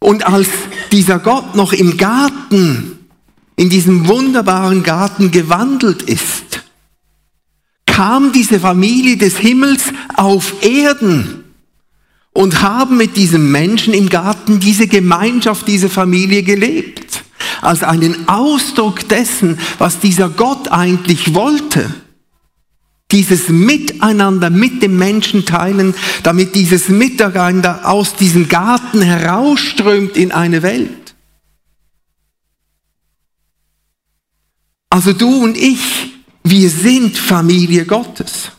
Und als dieser Gott noch im Garten, in diesem wunderbaren Garten gewandelt ist, kam diese Familie des Himmels auf Erden und haben mit diesem Menschen im Garten diese Gemeinschaft, diese Familie gelebt. Als einen Ausdruck dessen, was dieser Gott eigentlich wollte dieses Miteinander mit dem Menschen teilen, damit dieses Miteinander aus diesem Garten herausströmt in eine Welt. Also du und ich, wir sind Familie Gottes.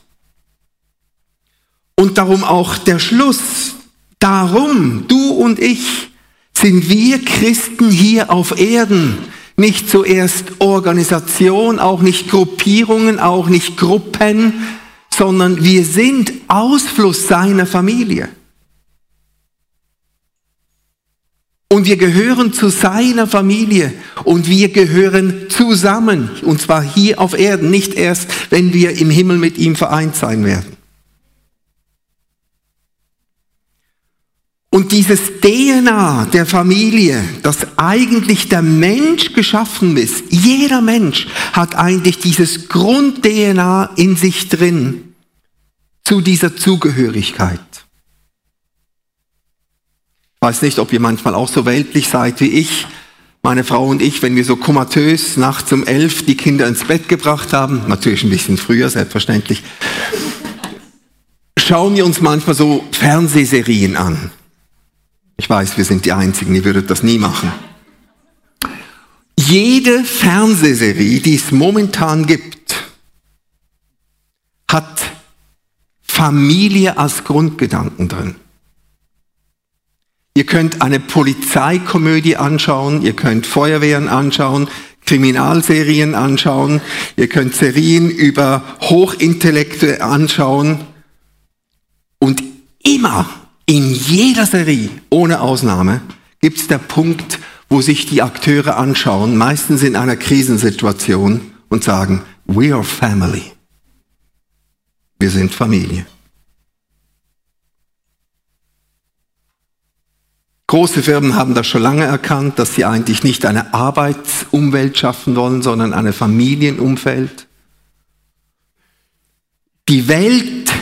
Und darum auch der Schluss. Darum, du und ich, sind wir Christen hier auf Erden nicht zuerst Organisation, auch nicht Gruppierungen, auch nicht Gruppen, sondern wir sind Ausfluss seiner Familie. Und wir gehören zu seiner Familie und wir gehören zusammen. Und zwar hier auf Erden, nicht erst, wenn wir im Himmel mit ihm vereint sein werden. Und dieses DNA der Familie, das eigentlich der Mensch geschaffen ist, jeder Mensch hat eigentlich dieses Grund-DNA in sich drin zu dieser Zugehörigkeit. Ich weiß nicht, ob ihr manchmal auch so weltlich seid wie ich. Meine Frau und ich, wenn wir so komatös nachts um elf die Kinder ins Bett gebracht haben, natürlich ein bisschen früher, selbstverständlich, schauen wir uns manchmal so Fernsehserien an. Ich weiß, wir sind die Einzigen, ihr würdet das nie machen. Jede Fernsehserie, die es momentan gibt, hat Familie als Grundgedanken drin. Ihr könnt eine Polizeikomödie anschauen, ihr könnt Feuerwehren anschauen, Kriminalserien anschauen, ihr könnt Serien über Hochintellekte anschauen und immer in jeder Serie, ohne Ausnahme, gibt es der Punkt, wo sich die Akteure anschauen, meistens in einer Krisensituation und sagen, we are family. Wir sind Familie. Große Firmen haben das schon lange erkannt, dass sie eigentlich nicht eine Arbeitsumwelt schaffen wollen, sondern eine Familienumfeld. Die Welt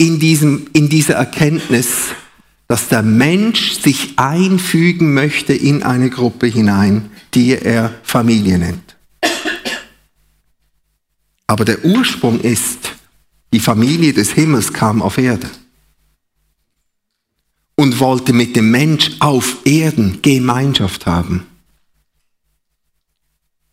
in, diesem, in dieser Erkenntnis, dass der Mensch sich einfügen möchte in eine Gruppe hinein, die er Familie nennt. Aber der Ursprung ist, die Familie des Himmels kam auf Erde und wollte mit dem Mensch auf Erden Gemeinschaft haben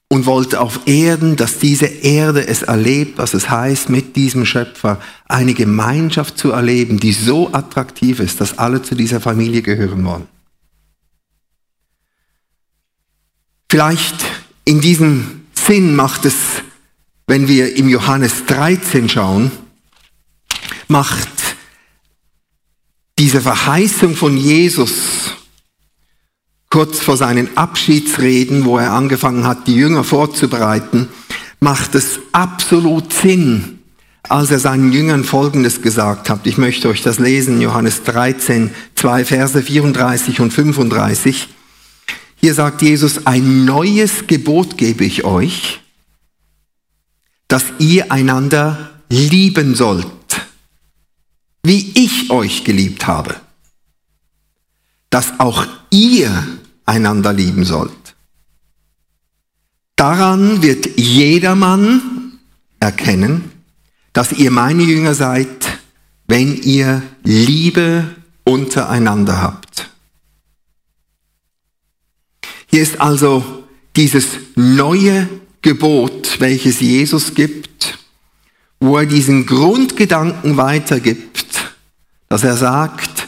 und wollte auf Erden, dass diese Erde es erlebt, was es heißt, mit diesem Schöpfer eine Gemeinschaft zu erleben, die so attraktiv ist, dass alle zu dieser Familie gehören wollen. Vielleicht in diesem Sinn macht es, wenn wir im Johannes 13 schauen, macht diese Verheißung von Jesus kurz vor seinen Abschiedsreden, wo er angefangen hat, die Jünger vorzubereiten, macht es absolut Sinn, als er seinen Jüngern Folgendes gesagt hat. Ich möchte euch das lesen, Johannes 13, zwei Verse 34 und 35. Hier sagt Jesus, ein neues Gebot gebe ich euch, dass ihr einander lieben sollt, wie ich euch geliebt habe dass auch ihr einander lieben sollt. Daran wird jedermann erkennen, dass ihr meine Jünger seid, wenn ihr Liebe untereinander habt. Hier ist also dieses neue Gebot, welches Jesus gibt, wo er diesen Grundgedanken weitergibt, dass er sagt,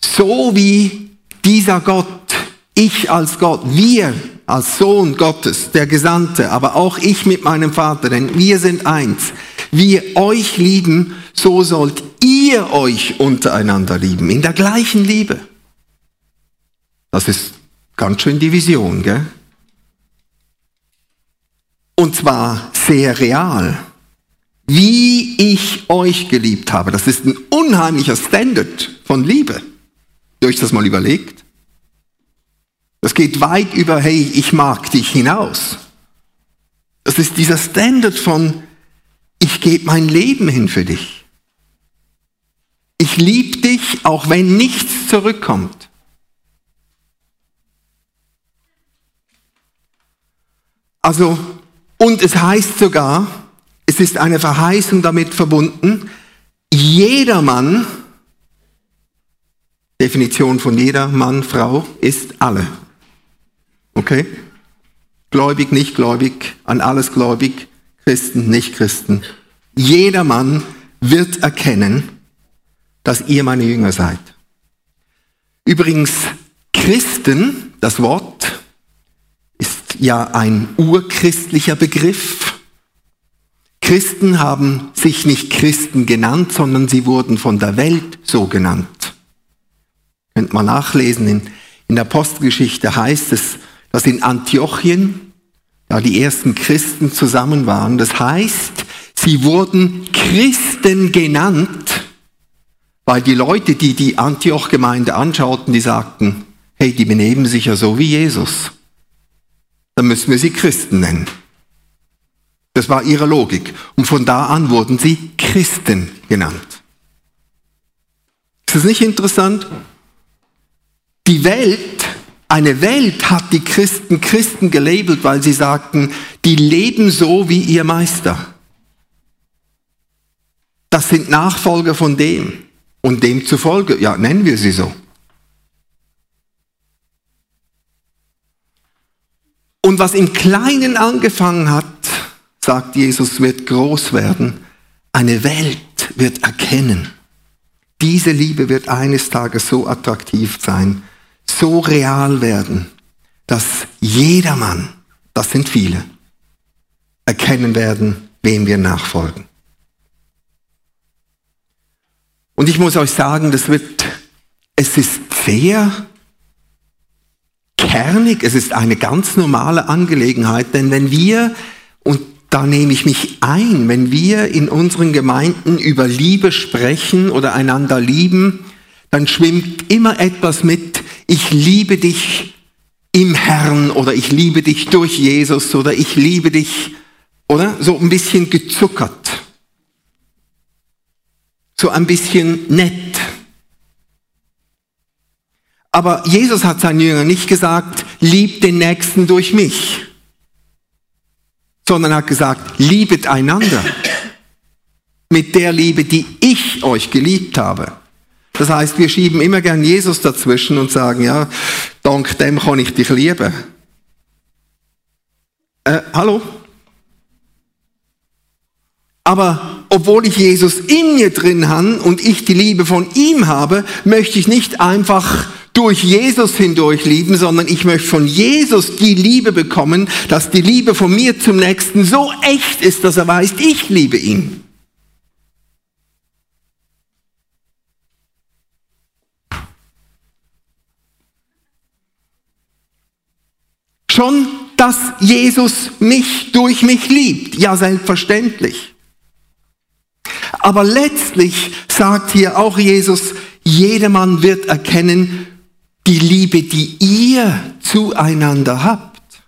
so wie dieser Gott, ich als Gott, wir als Sohn Gottes, der Gesandte, aber auch ich mit meinem Vater, denn wir sind eins. Wir euch lieben, so sollt ihr euch untereinander lieben, in der gleichen Liebe. Das ist ganz schön die Vision, gell? Und zwar sehr real. Wie ich euch geliebt habe, das ist ein unheimlicher Standard von Liebe. Habt ihr euch das mal überlegt? Das geht weit über, hey, ich mag dich hinaus. Das ist dieser Standard von, ich gebe mein Leben hin für dich. Ich liebe dich, auch wenn nichts zurückkommt. Also, und es heißt sogar, es ist eine Verheißung damit verbunden, jedermann, Definition von jeder Mann, Frau, ist alle. Okay? Gläubig, nicht gläubig, an alles gläubig, Christen, nicht Christen. Jedermann wird erkennen, dass ihr meine Jünger seid. Übrigens, Christen, das Wort, ist ja ein urchristlicher Begriff. Christen haben sich nicht Christen genannt, sondern sie wurden von der Welt so genannt. Könnt man nachlesen, in, in der Apostelgeschichte heißt es, dass in Antiochien da die ersten Christen zusammen waren. Das heißt, sie wurden Christen genannt, weil die Leute, die die Antioch-Gemeinde anschauten, die sagten, hey, die benehmen sich ja so wie Jesus. Dann müssen wir sie Christen nennen. Das war ihre Logik. Und von da an wurden sie Christen genannt. Ist das nicht interessant? Die Welt eine Welt hat die Christen Christen gelabelt, weil sie sagten, die leben so wie ihr Meister. Das sind Nachfolger von dem. Und demzufolge, ja, nennen wir sie so. Und was im Kleinen angefangen hat, sagt Jesus, wird groß werden. Eine Welt wird erkennen. Diese Liebe wird eines Tages so attraktiv sein, so real werden, dass jedermann, das sind viele, erkennen werden, wem wir nachfolgen. Und ich muss euch sagen, das wird, es ist sehr kernig, es ist eine ganz normale Angelegenheit, denn wenn wir, und da nehme ich mich ein, wenn wir in unseren Gemeinden über Liebe sprechen oder einander lieben, dann schwimmt immer etwas mit, ich liebe dich im Herrn oder ich liebe dich durch Jesus oder ich liebe dich, oder? So ein bisschen gezuckert. So ein bisschen nett. Aber Jesus hat seinen Jüngern nicht gesagt, liebt den Nächsten durch mich, sondern hat gesagt, liebet einander mit der Liebe, die ich euch geliebt habe. Das heißt, wir schieben immer gern Jesus dazwischen und sagen, ja, dank dem kann ich dich lieben. Äh, hallo? Aber obwohl ich Jesus in mir drin habe und ich die Liebe von ihm habe, möchte ich nicht einfach durch Jesus hindurch lieben, sondern ich möchte von Jesus die Liebe bekommen, dass die Liebe von mir zum Nächsten so echt ist, dass er weiß, ich liebe ihn. Schon, dass Jesus mich durch mich liebt. Ja, selbstverständlich. Aber letztlich sagt hier auch Jesus, jedermann wird erkennen, die Liebe, die ihr zueinander habt,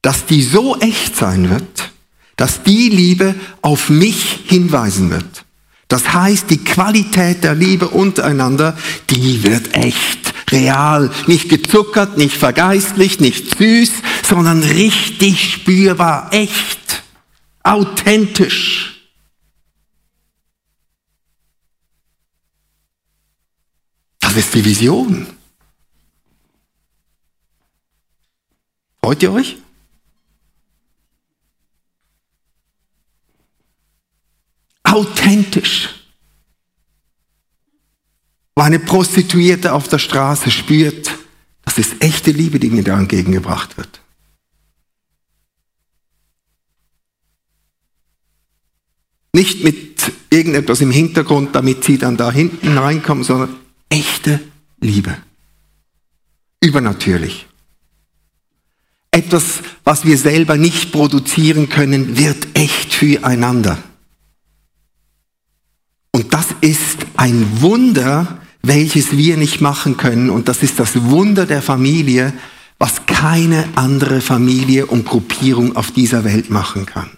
dass die so echt sein wird, dass die Liebe auf mich hinweisen wird. Das heißt, die Qualität der Liebe untereinander, die wird echt real, nicht gezuckert, nicht vergeistlicht, nicht süß, sondern richtig spürbar, echt, authentisch. Das ist die Vision. Freut ihr euch? Authentisch wo eine Prostituierte auf der Straße spürt, das ist echte Liebe, die mir da entgegengebracht wird. Nicht mit irgendetwas im Hintergrund, damit sie dann da hinten reinkommen, sondern echte Liebe. Übernatürlich. Etwas, was wir selber nicht produzieren können, wird echt füreinander. Und das ist ein Wunder, welches wir nicht machen können. Und das ist das Wunder der Familie, was keine andere Familie und Gruppierung auf dieser Welt machen kann.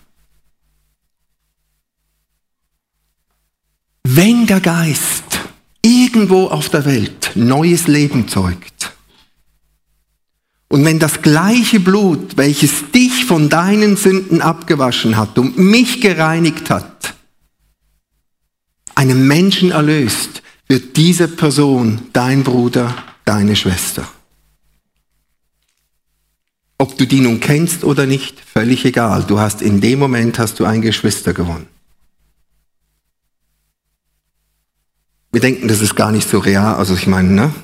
Wenn der Geist irgendwo auf der Welt neues Leben zeugt, und wenn das gleiche Blut, welches dich von deinen Sünden abgewaschen hat und mich gereinigt hat, einen Menschen erlöst, wird diese Person dein Bruder, deine Schwester. Ob du die nun kennst oder nicht, völlig egal. Du hast in dem Moment hast du ein Geschwister gewonnen. Wir denken, das ist gar nicht so real. Also ich meine, ne?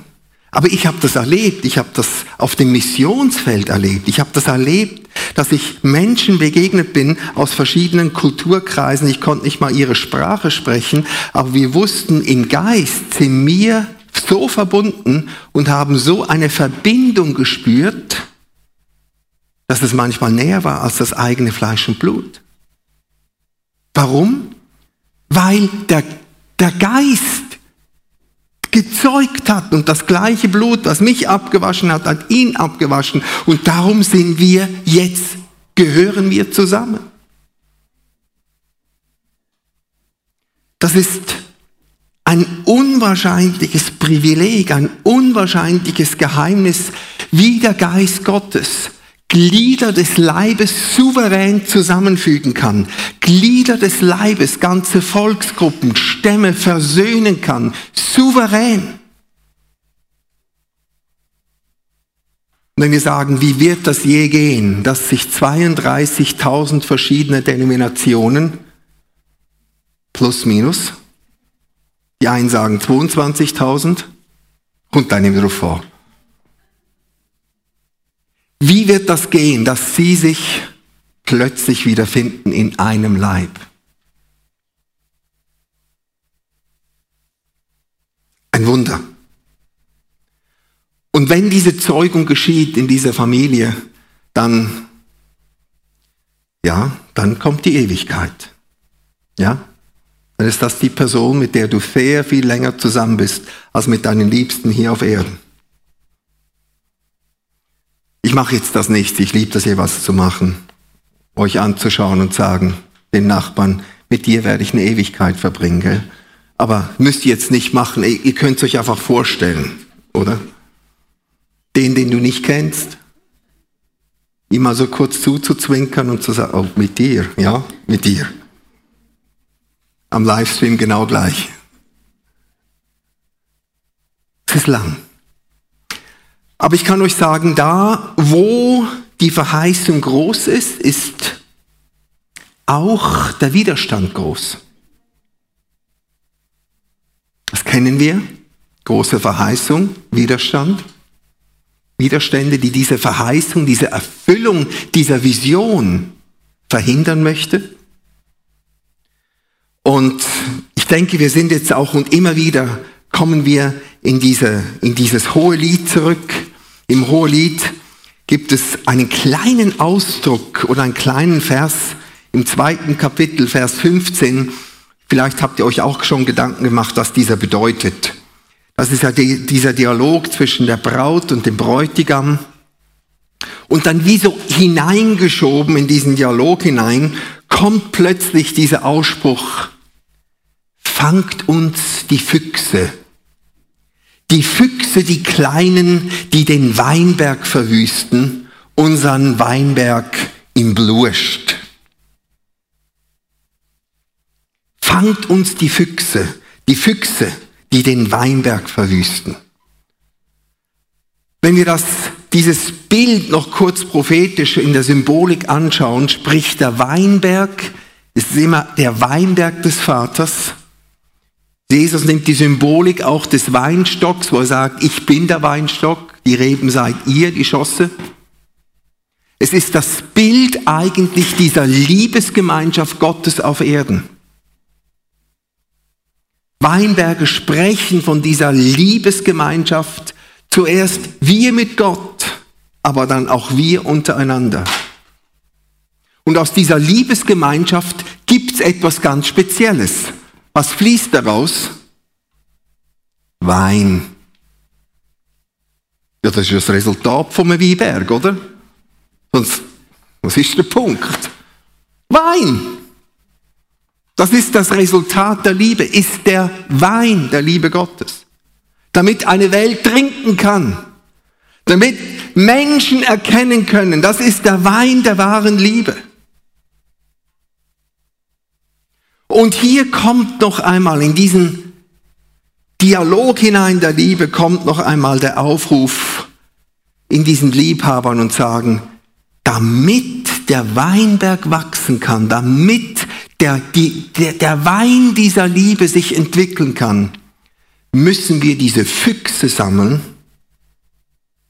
Aber ich habe das erlebt, ich habe das auf dem Missionsfeld erlebt, ich habe das erlebt, dass ich Menschen begegnet bin aus verschiedenen Kulturkreisen, ich konnte nicht mal ihre Sprache sprechen, aber wir wussten, im Geist sind mir so verbunden und haben so eine Verbindung gespürt, dass es manchmal näher war als das eigene Fleisch und Blut. Warum? Weil der, der Geist gezeugt hat und das gleiche Blut, was mich abgewaschen hat, hat ihn abgewaschen und darum sind wir jetzt, gehören wir zusammen. Das ist ein unwahrscheinliches Privileg, ein unwahrscheinliches Geheimnis, wie der Geist Gottes Glieder des Leibes souverän zusammenfügen kann, Glieder des Leibes, ganze Volksgruppen, Stämme versöhnen kann, souverän. wenn wir sagen, wie wird das je gehen, dass sich 32.000 verschiedene Denominationen plus minus, die einen sagen 22.000, kommt einem wieder vor. Wie wird das gehen, dass sie sich plötzlich wiederfinden in einem Leib? Ein Wunder. Und wenn diese Zeugung geschieht in dieser Familie, dann, ja, dann kommt die Ewigkeit. Ja? Dann ist das die Person, mit der du sehr viel länger zusammen bist, als mit deinen Liebsten hier auf Erden. Ich mache jetzt das nicht, ich liebe das hier was zu machen, euch anzuschauen und sagen, den Nachbarn, mit dir werde ich eine Ewigkeit verbringen. Gell? Aber müsst ihr jetzt nicht machen, ihr könnt es euch einfach vorstellen, oder? Den, den du nicht kennst, ihm mal so kurz zuzuzwinkern und zu sagen, oh, mit dir, ja, mit dir. Am Livestream genau gleich. Es ist lang. Aber ich kann euch sagen, da, wo die Verheißung groß ist, ist auch der Widerstand groß. Das kennen wir. Große Verheißung, Widerstand. Widerstände, die diese Verheißung, diese Erfüllung dieser Vision verhindern möchte. Und ich denke, wir sind jetzt auch und immer wieder kommen wir in, diese, in dieses hohe Lied zurück, im Hohelied gibt es einen kleinen Ausdruck oder einen kleinen Vers im zweiten Kapitel, Vers 15. Vielleicht habt ihr euch auch schon Gedanken gemacht, was dieser bedeutet. Das ist ja die, dieser Dialog zwischen der Braut und dem Bräutigam. Und dann wie so hineingeschoben in diesen Dialog hinein, kommt plötzlich dieser Ausspruch, fangt uns die Füchse die Füchse, die Kleinen, die den Weinberg verwüsten, unseren Weinberg im Blurscht. Fangt uns die Füchse, die Füchse, die den Weinberg verwüsten. Wenn wir das, dieses Bild noch kurz prophetisch in der Symbolik anschauen, spricht der Weinberg, es ist immer der Weinberg des Vaters, Jesus nimmt die Symbolik auch des Weinstocks, wo er sagt, ich bin der Weinstock, die Reben seid ihr, die Schosse. Es ist das Bild eigentlich dieser Liebesgemeinschaft Gottes auf Erden. Weinberge sprechen von dieser Liebesgemeinschaft, zuerst wir mit Gott, aber dann auch wir untereinander. Und aus dieser Liebesgemeinschaft gibt es etwas ganz Spezielles. Was fließt daraus? Wein. Ja, das ist das Resultat vom Weinberg, oder? Sonst, was ist der Punkt? Wein. Das ist das Resultat der Liebe, ist der Wein der Liebe Gottes. Damit eine Welt trinken kann. Damit Menschen erkennen können, das ist der Wein der wahren Liebe. Und hier kommt noch einmal in diesen Dialog hinein der Liebe, kommt noch einmal der Aufruf in diesen Liebhabern und sagen, damit der Weinberg wachsen kann, damit der, die, der, der Wein dieser Liebe sich entwickeln kann, müssen wir diese Füchse sammeln,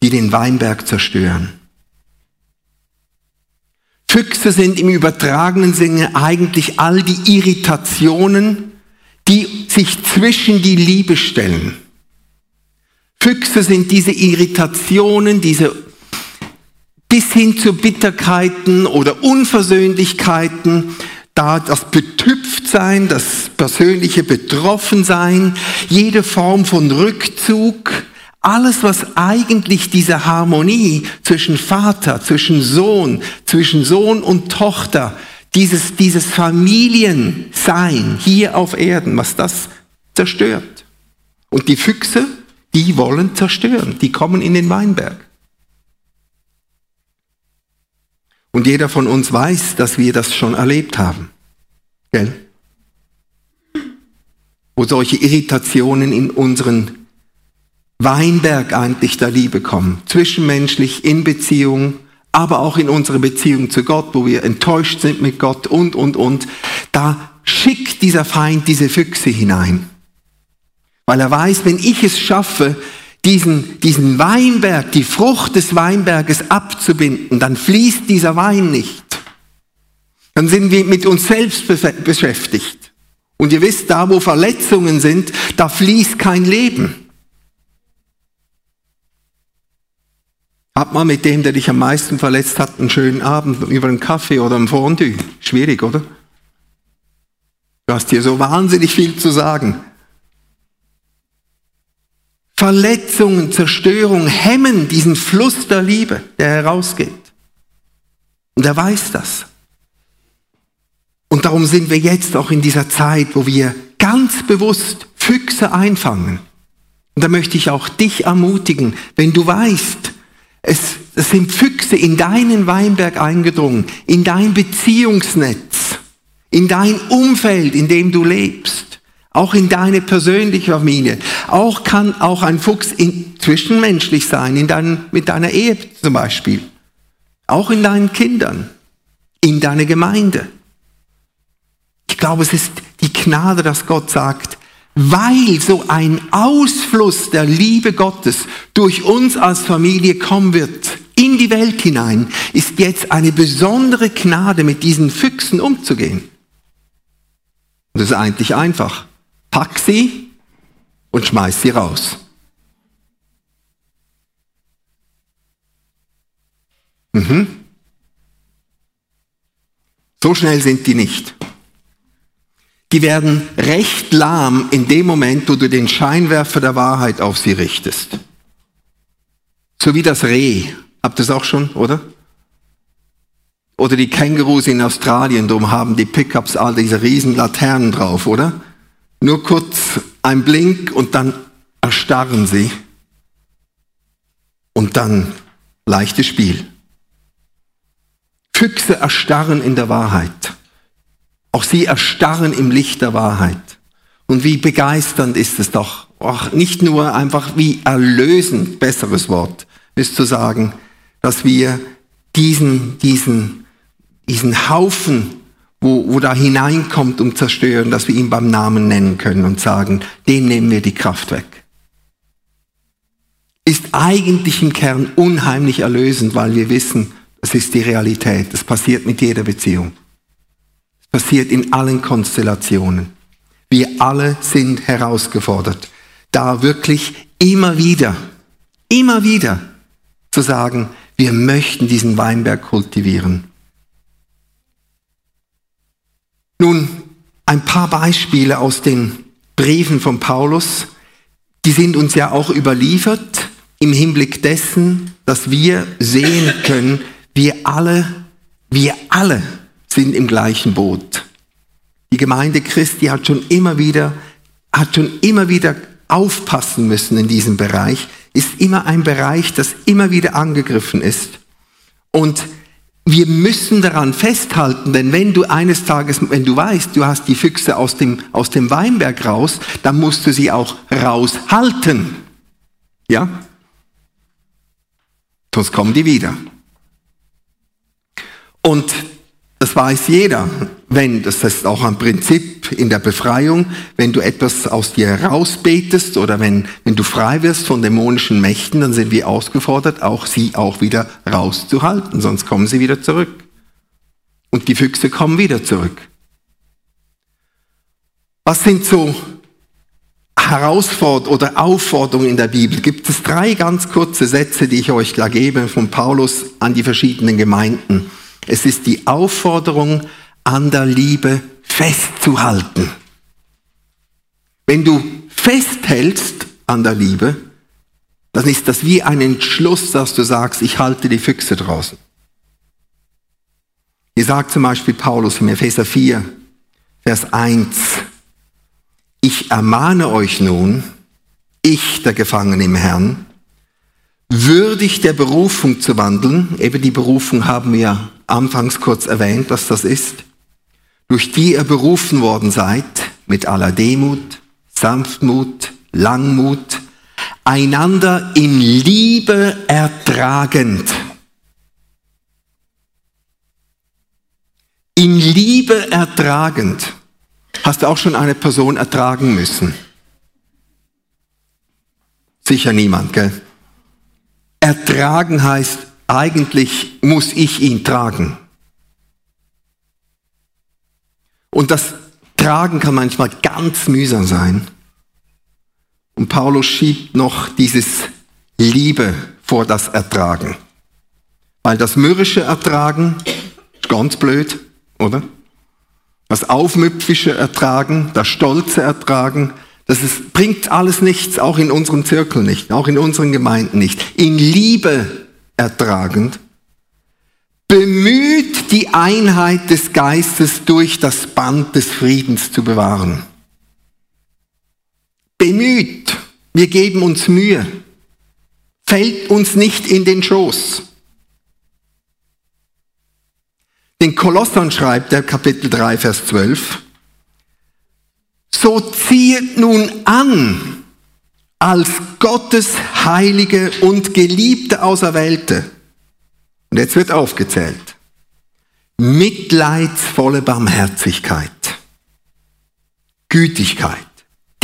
die den Weinberg zerstören. Füchse sind im übertragenen Sinne eigentlich all die Irritationen, die sich zwischen die Liebe stellen. Füchse sind diese Irritationen, diese bis hin zu Bitterkeiten oder Unversöhnlichkeiten, da das Betüpftsein, das persönliche Betroffensein, jede Form von Rückzug, alles, was eigentlich diese Harmonie zwischen Vater, zwischen Sohn, zwischen Sohn und Tochter, dieses, dieses Familiensein hier auf Erden, was das zerstört. Und die Füchse, die wollen zerstören, die kommen in den Weinberg. Und jeder von uns weiß, dass wir das schon erlebt haben. Gell? Wo solche Irritationen in unseren Weinberg eigentlich der Liebe kommen. Zwischenmenschlich, in Beziehung, aber auch in unserer Beziehung zu Gott, wo wir enttäuscht sind mit Gott und, und, und. Da schickt dieser Feind diese Füchse hinein. Weil er weiß, wenn ich es schaffe, diesen, diesen Weinberg, die Frucht des Weinberges abzubinden, dann fließt dieser Wein nicht. Dann sind wir mit uns selbst beschäftigt. Und ihr wisst, da wo Verletzungen sind, da fließt kein Leben. Hab mal mit dem, der dich am meisten verletzt hat, einen schönen Abend über einen Kaffee oder ein Fondue. Schwierig, oder? Du hast hier so wahnsinnig viel zu sagen. Verletzungen, Zerstörung hemmen diesen Fluss der Liebe, der herausgeht. Und er weiß das. Und darum sind wir jetzt auch in dieser Zeit, wo wir ganz bewusst Füchse einfangen. Und da möchte ich auch dich ermutigen, wenn du weißt, es, es sind Füchse in deinen Weinberg eingedrungen, in dein Beziehungsnetz, in dein Umfeld, in dem du lebst, auch in deine persönliche Familie. Auch kann auch ein Fuchs in, zwischenmenschlich sein, in dein, mit deiner Ehe zum Beispiel. Auch in deinen Kindern, in deiner Gemeinde. Ich glaube, es ist die Gnade, dass Gott sagt, weil so ein Ausfluss der Liebe Gottes durch uns als Familie kommen wird in die Welt hinein, ist jetzt eine besondere Gnade, mit diesen Füchsen umzugehen. Das ist eigentlich einfach. Pack sie und schmeiß sie raus. Mhm. So schnell sind die nicht die werden recht lahm in dem Moment, wo du den Scheinwerfer der Wahrheit auf sie richtest. So wie das Reh. Habt ihr das auch schon, oder? Oder die Kängurus in Australien, darum haben die Pickups all diese riesen Laternen drauf, oder? Nur kurz ein Blink und dann erstarren sie. Und dann leichtes Spiel. Füchse erstarren in der Wahrheit. Auch sie erstarren im Licht der Wahrheit. Und wie begeisternd ist es doch, auch nicht nur einfach wie erlösend, besseres Wort, ist zu sagen, dass wir diesen, diesen, diesen Haufen, wo, wo da hineinkommt und zerstören, dass wir ihn beim Namen nennen können und sagen, dem nehmen wir die Kraft weg. Ist eigentlich im Kern unheimlich erlösend, weil wir wissen, das ist die Realität. Das passiert mit jeder Beziehung passiert in allen Konstellationen. Wir alle sind herausgefordert, da wirklich immer wieder, immer wieder zu sagen, wir möchten diesen Weinberg kultivieren. Nun, ein paar Beispiele aus den Briefen von Paulus, die sind uns ja auch überliefert im Hinblick dessen, dass wir sehen können, wir alle, wir alle sind im gleichen Boot. Die Gemeinde Christi hat schon immer wieder, hat schon immer wieder aufpassen müssen in diesem Bereich, ist immer ein Bereich, das immer wieder angegriffen ist. Und wir müssen daran festhalten, denn wenn du eines Tages, wenn du weißt, du hast die Füchse aus dem, aus dem Weinberg raus, dann musst du sie auch raushalten. Ja? Sonst kommen die wieder. Und das weiß jeder, wenn, das ist auch ein Prinzip in der Befreiung, wenn du etwas aus dir herausbetest oder wenn, wenn du frei wirst von dämonischen Mächten, dann sind wir ausgefordert, auch sie auch wieder rauszuhalten, sonst kommen sie wieder zurück. Und die Füchse kommen wieder zurück. Was sind so Herausforderungen oder Aufforderungen in der Bibel? Gibt es drei ganz kurze Sätze, die ich euch da gebe von Paulus an die verschiedenen Gemeinden. Es ist die Aufforderung, an der Liebe festzuhalten. Wenn du festhältst an der Liebe, dann ist das wie ein Entschluss, dass du sagst, ich halte die Füchse draußen. Hier sagt zum Beispiel Paulus im Epheser 4, Vers 1, ich ermahne euch nun, ich, der Gefangene im Herrn, würdig der Berufung zu wandeln, eben die Berufung haben wir anfangs kurz erwähnt, was das ist, durch die ihr berufen worden seid, mit aller Demut, Sanftmut, Langmut, einander in Liebe ertragend. In Liebe ertragend. Hast du auch schon eine Person ertragen müssen? Sicher niemand, gell? Ertragen heißt eigentlich muss ich ihn tragen. Und das Tragen kann manchmal ganz mühsam sein. Und Paulus schiebt noch dieses Liebe vor das Ertragen. Weil das mürrische Ertragen ist ganz blöd, oder? Das aufmüpfische Ertragen, das stolze Ertragen, das ist, bringt alles nichts, auch in unserem Zirkel nicht, auch in unseren Gemeinden nicht. In Liebe ertragend, bemüht die Einheit des Geistes durch das Band des Friedens zu bewahren. Bemüht, wir geben uns Mühe, fällt uns nicht in den Schoß. Den Kolossern schreibt er Kapitel 3, Vers 12, so zieht nun an, als Gottes heilige und geliebte Auserwählte. Und jetzt wird aufgezählt. Mitleidsvolle Barmherzigkeit, Gütigkeit,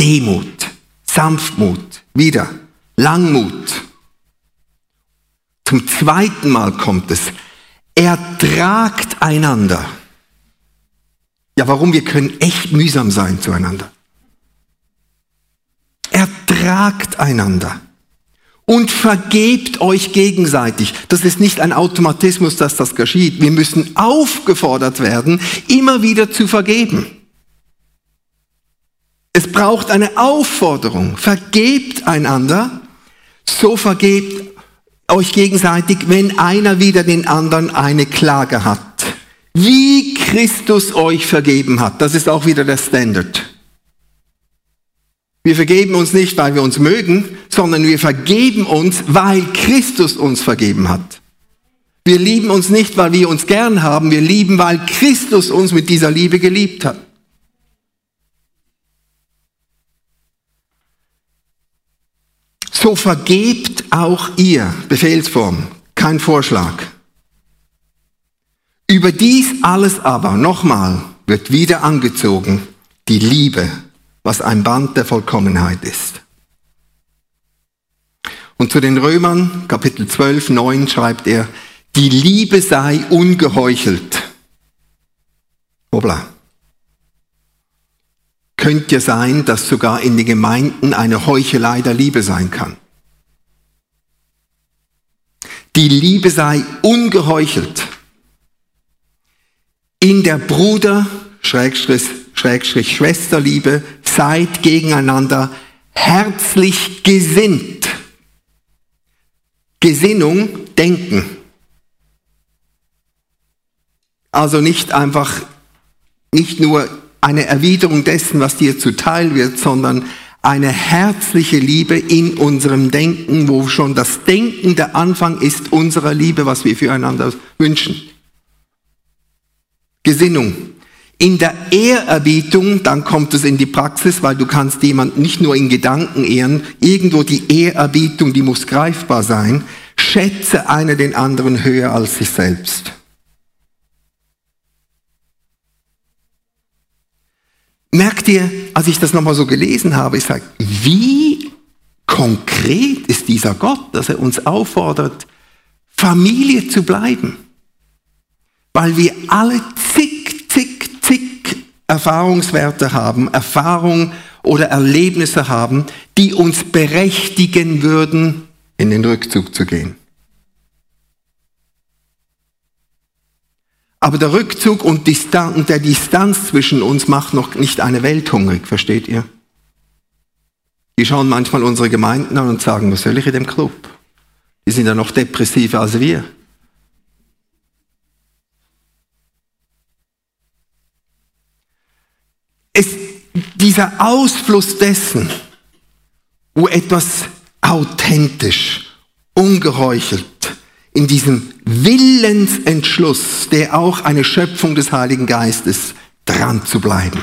Demut, Sanftmut, wieder Langmut. Zum zweiten Mal kommt es. Ertragt einander. Ja, warum? Wir können echt mühsam sein zueinander. Ertragt einander und vergebt euch gegenseitig. Das ist nicht ein Automatismus, dass das geschieht. Wir müssen aufgefordert werden, immer wieder zu vergeben. Es braucht eine Aufforderung. Vergebt einander, so vergebt euch gegenseitig, wenn einer wieder den anderen eine Klage hat. Wie Christus euch vergeben hat. Das ist auch wieder der Standard. Wir vergeben uns nicht, weil wir uns mögen, sondern wir vergeben uns, weil Christus uns vergeben hat. Wir lieben uns nicht, weil wir uns gern haben, wir lieben, weil Christus uns mit dieser Liebe geliebt hat. So vergebt auch ihr, Befehlsform, kein Vorschlag. Über dies alles aber, nochmal, wird wieder angezogen die Liebe was ein Band der Vollkommenheit ist. Und zu den Römern, Kapitel 12, 9 schreibt er, die Liebe sei ungeheuchelt. Obla. Könnte ja sein, dass sogar in den Gemeinden eine Heuchelei der Liebe sein kann. Die Liebe sei ungeheuchelt. In der Bruder, Schrägstrich, Schrägstrich Schwesterliebe seid gegeneinander herzlich gesinnt. Gesinnung, denken. Also nicht einfach, nicht nur eine Erwiderung dessen, was dir zuteil wird, sondern eine herzliche Liebe in unserem Denken, wo schon das Denken der Anfang ist unserer Liebe, was wir füreinander wünschen. Gesinnung. In der Ehrerbietung, dann kommt es in die Praxis, weil du kannst jemanden nicht nur in Gedanken ehren, irgendwo die Ehrerbietung, die muss greifbar sein. Schätze einer den anderen höher als sich selbst. Merkt ihr, als ich das nochmal so gelesen habe, ich sage, wie konkret ist dieser Gott, dass er uns auffordert, Familie zu bleiben. Weil wir alle zig Erfahrungswerte haben, Erfahrungen oder Erlebnisse haben, die uns berechtigen würden, in den Rückzug zu gehen. Aber der Rückzug und, und der Distanz zwischen uns macht noch nicht eine Welt hungrig, versteht ihr? Die schauen manchmal unsere Gemeinden an und sagen, was soll ich in dem Club? Die sind ja noch depressiver als wir. Es, dieser Ausfluss dessen, wo etwas authentisch, ungeheuchelt, in diesem Willensentschluss, der auch eine Schöpfung des Heiligen Geistes, dran zu bleiben.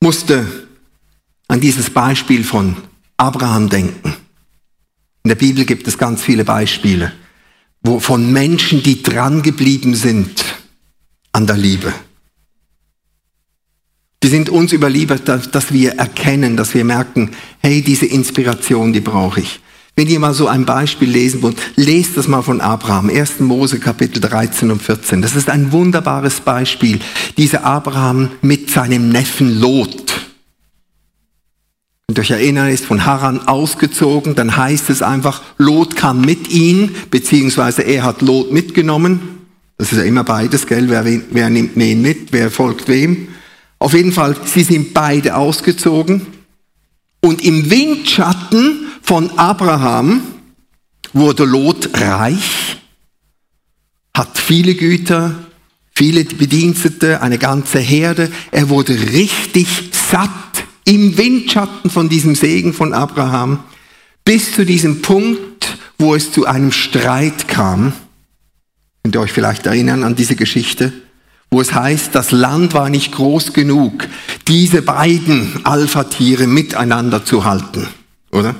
Musste an dieses Beispiel von Abraham denken. In der Bibel gibt es ganz viele Beispiele wo, von Menschen, die dran geblieben sind an der Liebe. Die sind uns überliefert, dass wir erkennen, dass wir merken, hey, diese Inspiration, die brauche ich. Wenn ihr mal so ein Beispiel lesen wollt, lest das mal von Abraham, 1. Mose Kapitel 13 und 14. Das ist ein wunderbares Beispiel. Dieser Abraham mit seinem Neffen Lot. Und euch erinnern, ist von Haran ausgezogen, dann heißt es einfach, Lot kam mit ihm, beziehungsweise er hat Lot mitgenommen. Das ist ja immer beides, gell? Wer, wer nimmt wen mit, wer folgt wem? Auf jeden Fall, sie sind beide ausgezogen. Und im Windschatten von Abraham wurde Lot reich, hat viele Güter, viele Bedienstete, eine ganze Herde. Er wurde richtig satt im Windschatten von diesem Segen von Abraham bis zu diesem Punkt, wo es zu einem Streit kam. Könnt ihr euch vielleicht erinnern an diese Geschichte? Wo es heißt, das Land war nicht groß genug, diese beiden Alpha-Tiere miteinander zu halten, oder?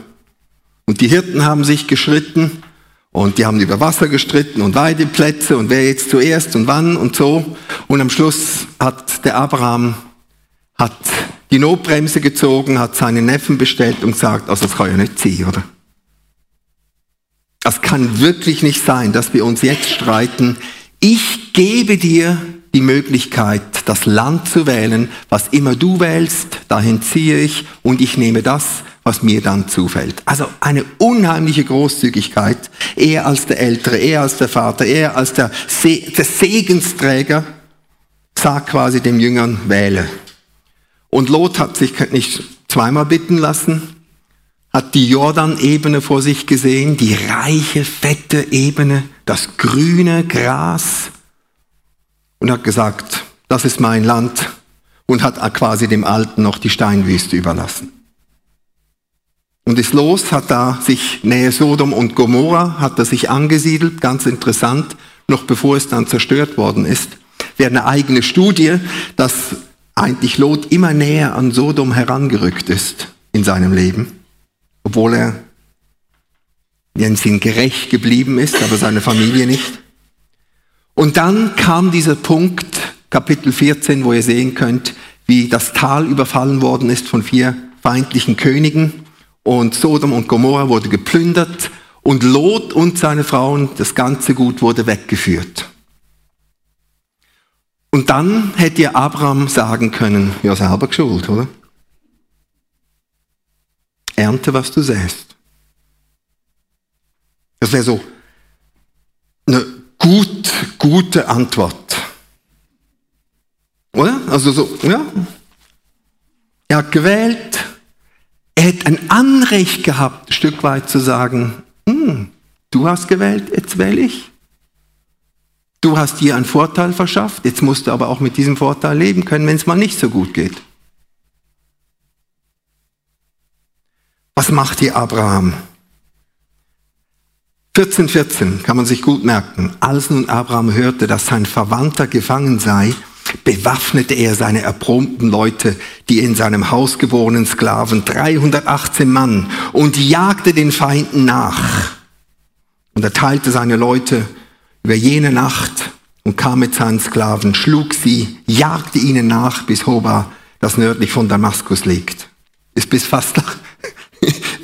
Und die Hirten haben sich geschritten und die haben über Wasser gestritten und Weideplätze und wer jetzt zuerst und wann und so. Und am Schluss hat der Abraham hat die Notbremse gezogen, hat seinen Neffen bestellt und gesagt, also das kann ja nicht sein, oder? Das kann wirklich nicht sein, dass wir uns jetzt streiten. Ich gebe dir die Möglichkeit, das Land zu wählen, was immer du wählst, dahin ziehe ich und ich nehme das, was mir dann zufällt. Also eine unheimliche Großzügigkeit, eher als der Ältere, eher als der Vater, eher als der, Se der Segensträger, sagt quasi dem Jüngern, wähle. Und Lot hat sich nicht zweimal bitten lassen, hat die Jordan-Ebene vor sich gesehen, die reiche, fette Ebene, das grüne Gras, und hat gesagt, das ist mein Land und hat quasi dem Alten noch die Steinwüste überlassen. Und ist los, hat da sich nähe Sodom und Gomorra, hat er sich angesiedelt, ganz interessant, noch bevor es dann zerstört worden ist. Wäre eine eigene Studie, dass eigentlich Lot immer näher an Sodom herangerückt ist in seinem Leben, obwohl er in Sinn gerecht geblieben ist, aber seine Familie nicht. Und dann kam dieser Punkt, Kapitel 14, wo ihr sehen könnt, wie das Tal überfallen worden ist von vier feindlichen Königen und Sodom und Gomorra wurde geplündert und Lot und seine Frauen, das ganze Gut wurde weggeführt. Und dann hätte ihr Abraham sagen können, ja selber geschuld, oder? Ernte, was du säst. Das wäre so eine gut, gute Antwort. Oder? Also so, ja. Er hat gewählt. Er hätte ein Anrecht gehabt, ein Stück weit zu sagen, hm, du hast gewählt, jetzt wähle ich. Du hast dir einen Vorteil verschafft, jetzt musst du aber auch mit diesem Vorteil leben können, wenn es mal nicht so gut geht. Was macht hier Abraham? 14, 14 kann man sich gut merken. Als nun Abraham hörte, dass sein Verwandter gefangen sei, bewaffnete er seine erprobten Leute, die in seinem Haus geborenen Sklaven, 318 Mann, und jagte den Feinden nach. Und er teilte seine Leute über jene Nacht und kam mit seinen Sklaven, schlug sie, jagte ihnen nach bis Hoba, das nördlich von Damaskus liegt. Ist bis fast nach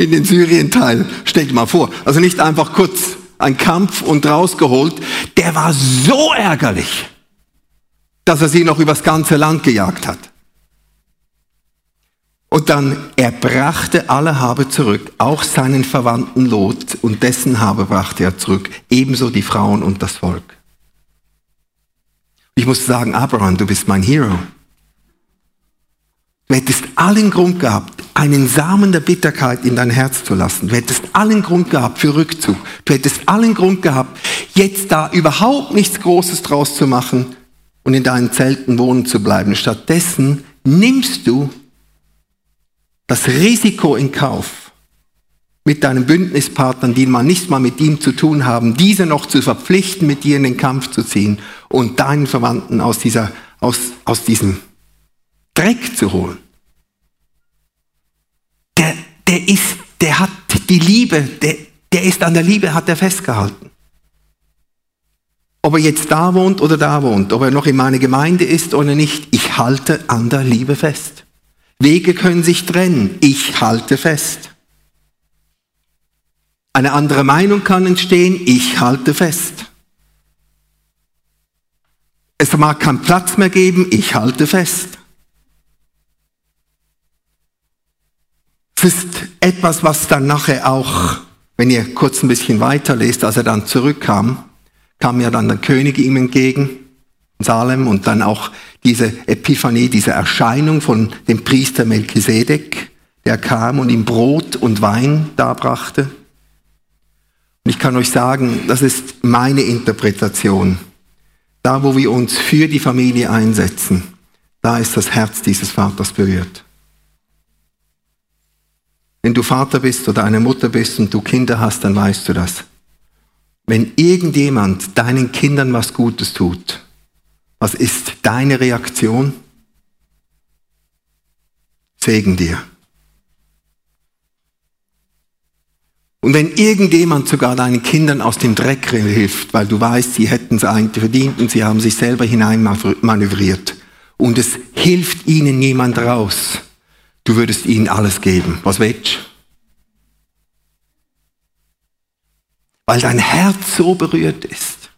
in den Syrienteil. Stell dir mal vor. Also nicht einfach kurz ein Kampf und rausgeholt. Der war so ärgerlich, dass er sie noch übers ganze Land gejagt hat. Und dann, er brachte alle Habe zurück, auch seinen Verwandten Lot und dessen Habe brachte er zurück, ebenso die Frauen und das Volk. Ich muss sagen, Abraham, du bist mein Hero. Du hättest allen Grund gehabt, einen Samen der Bitterkeit in dein Herz zu lassen. Du hättest allen Grund gehabt für Rückzug. Du hättest allen Grund gehabt, jetzt da überhaupt nichts Großes draus zu machen und in deinen Zelten wohnen zu bleiben. Stattdessen nimmst du das Risiko in Kauf, mit deinen Bündnispartnern, die mal nicht mal mit ihm zu tun haben, diese noch zu verpflichten, mit dir in den Kampf zu ziehen und deinen Verwandten aus, dieser, aus, aus diesem Dreck zu holen. Der, der ist, der hat die Liebe, der, der ist an der Liebe, hat er festgehalten. Ob er jetzt da wohnt oder da wohnt, ob er noch in meiner Gemeinde ist oder nicht, ich halte an der Liebe fest. Wege können sich trennen, ich halte fest. Eine andere Meinung kann entstehen, ich halte fest. Es mag keinen Platz mehr geben, ich halte fest. Es ist etwas, was dann nachher auch, wenn ihr kurz ein bisschen weiterlest, als er dann zurückkam, kam ja dann der König ihm entgegen, Salem, und dann auch diese Epiphanie, diese Erscheinung von dem Priester Melchisedek, der kam und ihm Brot und Wein darbrachte. Und ich kann euch sagen, das ist meine Interpretation. Da, wo wir uns für die Familie einsetzen, da ist das Herz dieses Vaters berührt. Wenn du Vater bist oder eine Mutter bist und du Kinder hast, dann weißt du das. Wenn irgendjemand deinen Kindern was Gutes tut, was ist deine Reaktion? Segen dir. Und wenn irgendjemand sogar deinen Kindern aus dem Dreck hilft, weil du weißt, sie hätten es eigentlich verdient und sie haben sich selber hineinmanövriert und es hilft ihnen jemand raus, du würdest ihnen alles geben. Was willst du? Weil dein Herz so berührt ist,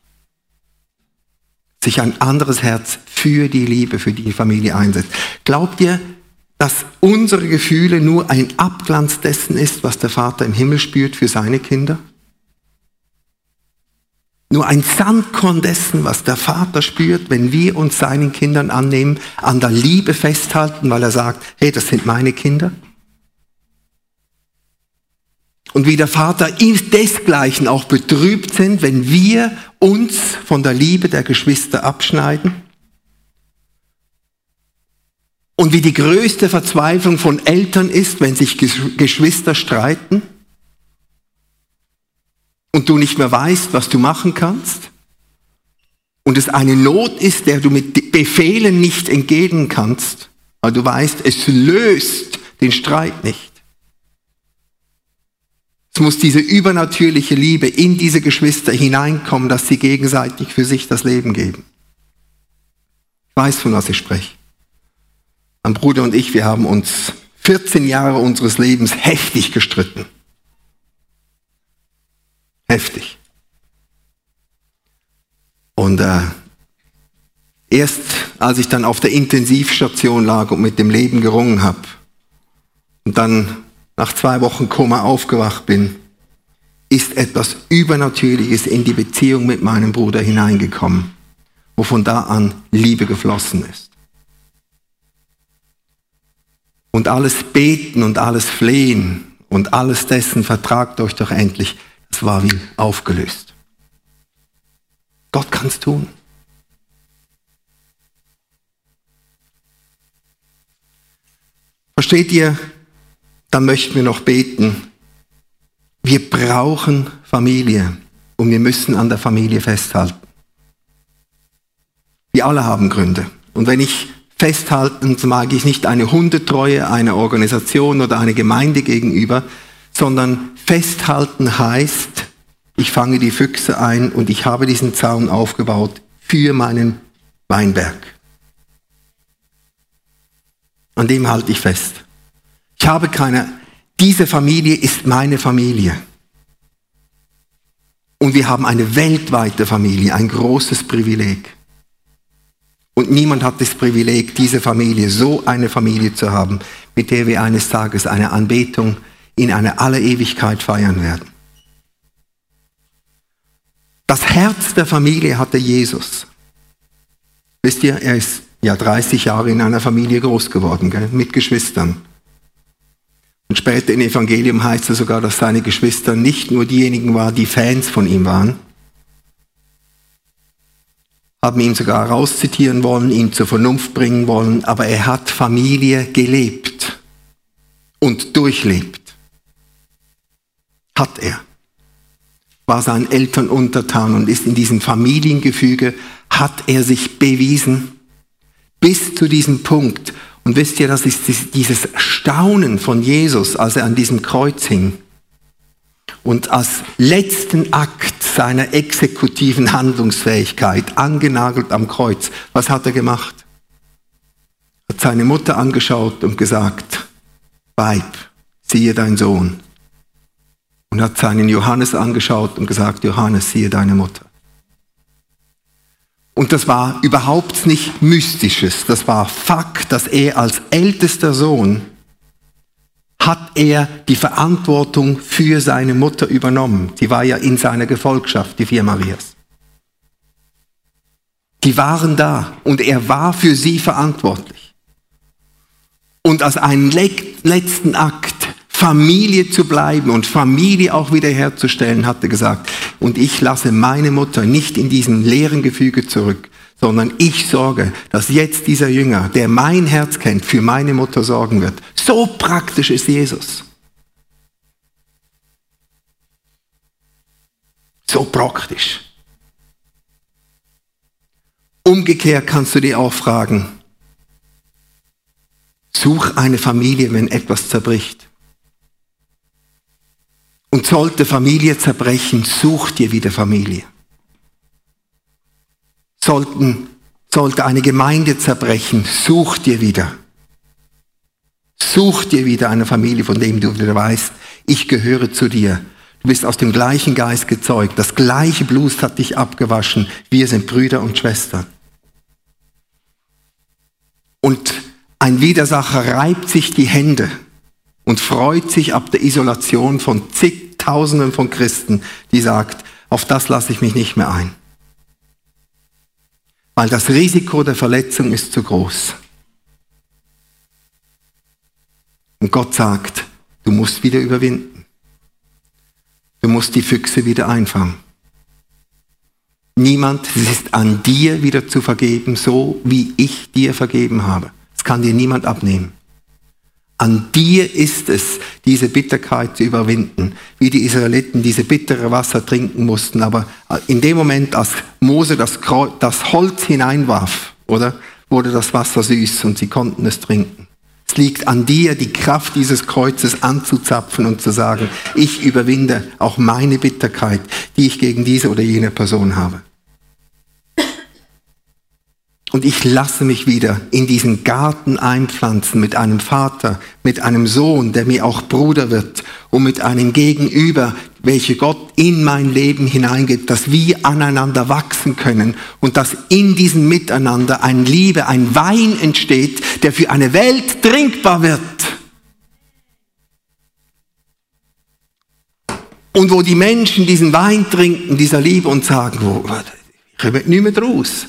sich ein anderes Herz für die Liebe, für die Familie einsetzt. Glaubt ihr, dass unsere Gefühle nur ein Abglanz dessen ist, was der Vater im Himmel spürt für seine Kinder? Nur ein Sandkorn dessen, was der Vater spürt, wenn wir uns seinen Kindern annehmen, an der Liebe festhalten, weil er sagt, hey, das sind meine Kinder. Und wie der Vater desgleichen auch betrübt sind, wenn wir uns von der Liebe der Geschwister abschneiden. Und wie die größte Verzweiflung von Eltern ist, wenn sich Geschwister streiten und du nicht mehr weißt, was du machen kannst und es eine Not ist, der du mit Befehlen nicht entgehen kannst, weil du weißt, es löst den Streit nicht. Es muss diese übernatürliche Liebe in diese Geschwister hineinkommen, dass sie gegenseitig für sich das Leben geben. Ich weiß, von was ich spreche. Mein Bruder und ich, wir haben uns 14 Jahre unseres Lebens heftig gestritten. Heftig. Und äh, erst als ich dann auf der Intensivstation lag und mit dem Leben gerungen habe und dann nach zwei Wochen Koma aufgewacht bin, ist etwas Übernatürliches in die Beziehung mit meinem Bruder hineingekommen, wo von da an Liebe geflossen ist. und alles beten und alles flehen und alles dessen vertragt euch doch endlich, war wie aufgelöst. Gott kann es tun. Versteht ihr? Dann möchten wir noch beten. Wir brauchen Familie und wir müssen an der Familie festhalten. Wir alle haben Gründe. Und wenn ich festhalten, mag ich nicht eine Hundetreue einer Organisation oder einer Gemeinde gegenüber, sondern festhalten heißt, ich fange die Füchse ein und ich habe diesen Zaun aufgebaut für meinen Weinberg. An dem halte ich fest. Ich habe keine, diese Familie ist meine Familie. Und wir haben eine weltweite Familie, ein großes Privileg. Und niemand hat das Privileg, diese Familie, so eine Familie zu haben, mit der wir eines Tages eine Anbetung in einer aller Ewigkeit feiern werden. Das Herz der Familie hatte Jesus. Wisst ihr, er ist ja 30 Jahre in einer Familie groß geworden, gell? mit Geschwistern. Und später im Evangelium heißt es sogar, dass seine Geschwister nicht nur diejenigen waren, die Fans von ihm waren, haben ihn sogar rauszitieren wollen, ihn zur Vernunft bringen wollen, aber er hat Familie gelebt und durchlebt. Hat er. War seinen Eltern untertan und ist in diesem Familiengefüge, hat er sich bewiesen bis zu diesem Punkt. Und wisst ihr, das ist dieses Staunen von Jesus, als er an diesem Kreuz hing. Und als letzten Akt seiner exekutiven Handlungsfähigkeit, angenagelt am Kreuz, was hat er gemacht? Hat seine Mutter angeschaut und gesagt, Weib, siehe dein Sohn. Und hat seinen Johannes angeschaut und gesagt, Johannes, siehe deine Mutter. Und das war überhaupt nicht Mystisches, das war Fakt, dass er als ältester Sohn hat er die Verantwortung für seine Mutter übernommen. Die war ja in seiner Gefolgschaft, die vier Marias. Die waren da und er war für sie verantwortlich. Und als einen letzten Akt Familie zu bleiben und Familie auch wiederherzustellen, hat er gesagt, und ich lasse meine Mutter nicht in diesem leeren Gefüge zurück, sondern ich sorge, dass jetzt dieser Jünger, der mein Herz kennt, für meine Mutter sorgen wird. So praktisch ist Jesus. So praktisch. Umgekehrt kannst du dir auch fragen, such eine Familie, wenn etwas zerbricht. Und sollte Familie zerbrechen, such dir wieder Familie sollten, sollte eine Gemeinde zerbrechen, such dir wieder. Such dir wieder eine Familie, von dem du wieder weißt, ich gehöre zu dir. Du bist aus dem gleichen Geist gezeugt. Das gleiche Blut hat dich abgewaschen. Wir sind Brüder und Schwestern. Und ein Widersacher reibt sich die Hände und freut sich ab der Isolation von zigtausenden von Christen, die sagt, auf das lasse ich mich nicht mehr ein weil das Risiko der Verletzung ist zu groß. Und Gott sagt, du musst wieder überwinden. Du musst die Füchse wieder einfangen. Niemand, es ist an dir wieder zu vergeben, so wie ich dir vergeben habe. Das kann dir niemand abnehmen. An dir ist es, diese Bitterkeit zu überwinden, wie die Israeliten diese bittere Wasser trinken mussten. Aber in dem Moment, als Mose das, das Holz hineinwarf, oder, wurde das Wasser süß und sie konnten es trinken. Es liegt an dir, die Kraft dieses Kreuzes anzuzapfen und zu sagen, ich überwinde auch meine Bitterkeit, die ich gegen diese oder jene Person habe. Und ich lasse mich wieder in diesen Garten einpflanzen mit einem Vater, mit einem Sohn, der mir auch Bruder wird und mit einem Gegenüber, welche Gott in mein Leben hineingibt, dass wir aneinander wachsen können und dass in diesem Miteinander ein Liebe, ein Wein entsteht, der für eine Welt trinkbar wird. Und wo die Menschen diesen Wein trinken, dieser Liebe und sagen, wo, ich komme nicht mehr draus.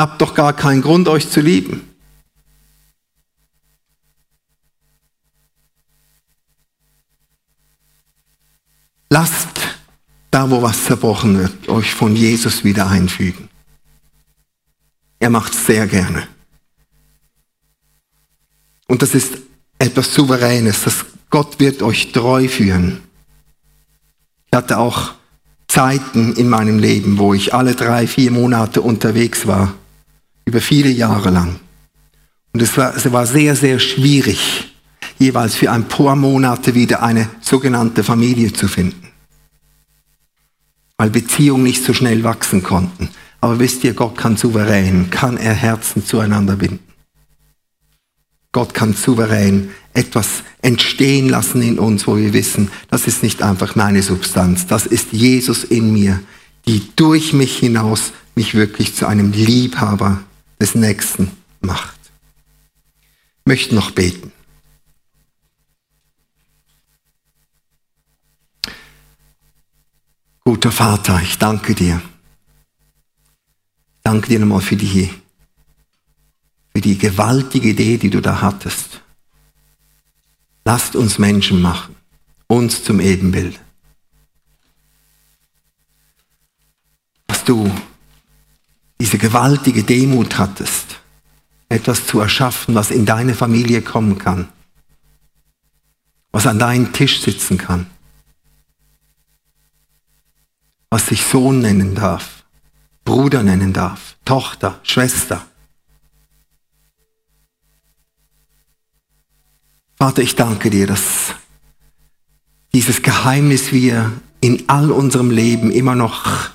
Habt doch gar keinen Grund, euch zu lieben. Lasst da, wo was zerbrochen wird, euch von Jesus wieder einfügen. Er macht es sehr gerne. Und das ist etwas Souveränes, dass Gott wird euch treu führen. Ich hatte auch Zeiten in meinem Leben, wo ich alle drei, vier Monate unterwegs war über viele Jahre lang. Und es war, es war sehr, sehr schwierig, jeweils für ein paar Monate wieder eine sogenannte Familie zu finden. Weil Beziehungen nicht so schnell wachsen konnten. Aber wisst ihr, Gott kann souverän, kann er Herzen zueinander binden. Gott kann souverän etwas entstehen lassen in uns, wo wir wissen, das ist nicht einfach meine Substanz, das ist Jesus in mir, die durch mich hinaus mich wirklich zu einem Liebhaber des Nächsten macht. Ich möchte noch beten. Guter Vater, ich danke dir. Ich danke dir nochmal für die, für die gewaltige Idee, die du da hattest. Lasst uns Menschen machen, uns zum Ebenbild. Dass du diese gewaltige Demut hattest, etwas zu erschaffen, was in deine Familie kommen kann, was an deinem Tisch sitzen kann, was sich Sohn nennen darf, Bruder nennen darf, Tochter, Schwester. Vater, ich danke dir, dass dieses Geheimnis wir in all unserem Leben immer noch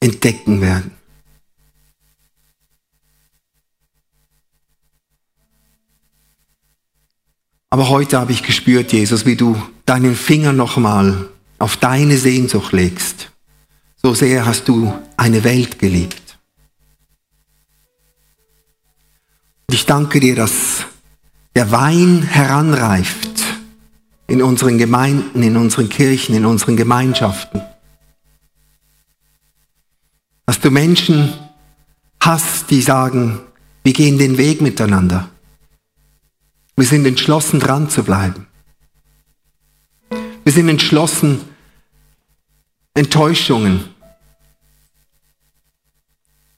entdecken werden. Aber heute habe ich gespürt, Jesus, wie du deinen Finger nochmal auf deine Sehnsucht legst. So sehr hast du eine Welt geliebt. Und ich danke dir, dass der Wein heranreift in unseren Gemeinden, in unseren Kirchen, in unseren Gemeinschaften. Dass du Menschen hast, die sagen, wir gehen den Weg miteinander. Wir sind entschlossen, dran zu bleiben. Wir sind entschlossen, Enttäuschungen